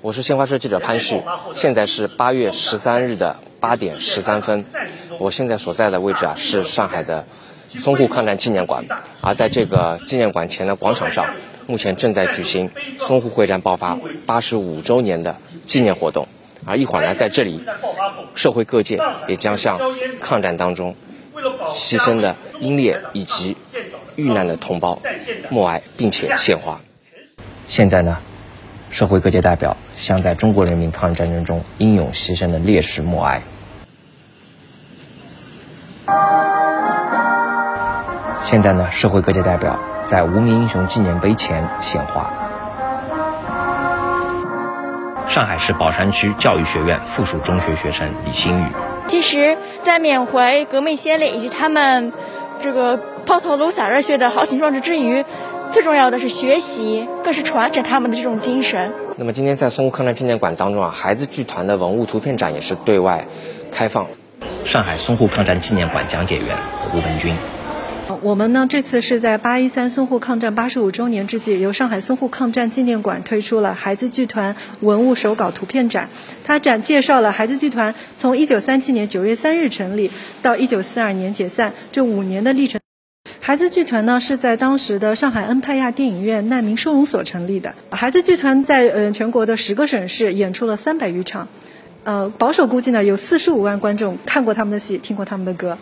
我是新华社记者潘旭，现在是八月十三日的八点十三分。我现在所在的位置啊是上海的淞沪抗战纪念馆，而在这个纪念馆前的广场上，目前正在举行淞沪会战爆发八十五周年的纪念活动。而一会儿呢，在这里，社会各界也将向抗战当中牺牲的英烈以及遇难的同胞默哀，并且献花。现在呢？社会各界代表向在中国人民抗日战争中英勇牺牲的烈士默哀。现在呢，社会各界代表在无名英雄纪念碑前献花。上海市宝山区教育学院附属中学学生李新宇。其实，在缅怀革命先烈以及他们这个抛头颅洒热血的豪情壮志之余。最重要的是学习，更是传承他们的这种精神。那么今天在淞沪抗战纪念馆当中啊，孩子剧团的文物图片展也是对外开放。上海淞沪抗战纪念馆讲解员胡文军。我们呢这次是在八一三淞沪抗战八十五周年之际，由上海淞沪抗战纪念馆推出了孩子剧团文物手稿图片展。它展介绍了孩子剧团从一九三七年九月三日成立到一九四二年解散这五年的历程。孩子剧团呢是在当时的上海恩派亚电影院难民收容所成立的。孩子剧团在呃全国的十个省市演出了三百余场，呃保守估计呢有四十五万观众看过他们的戏，听过他们的歌。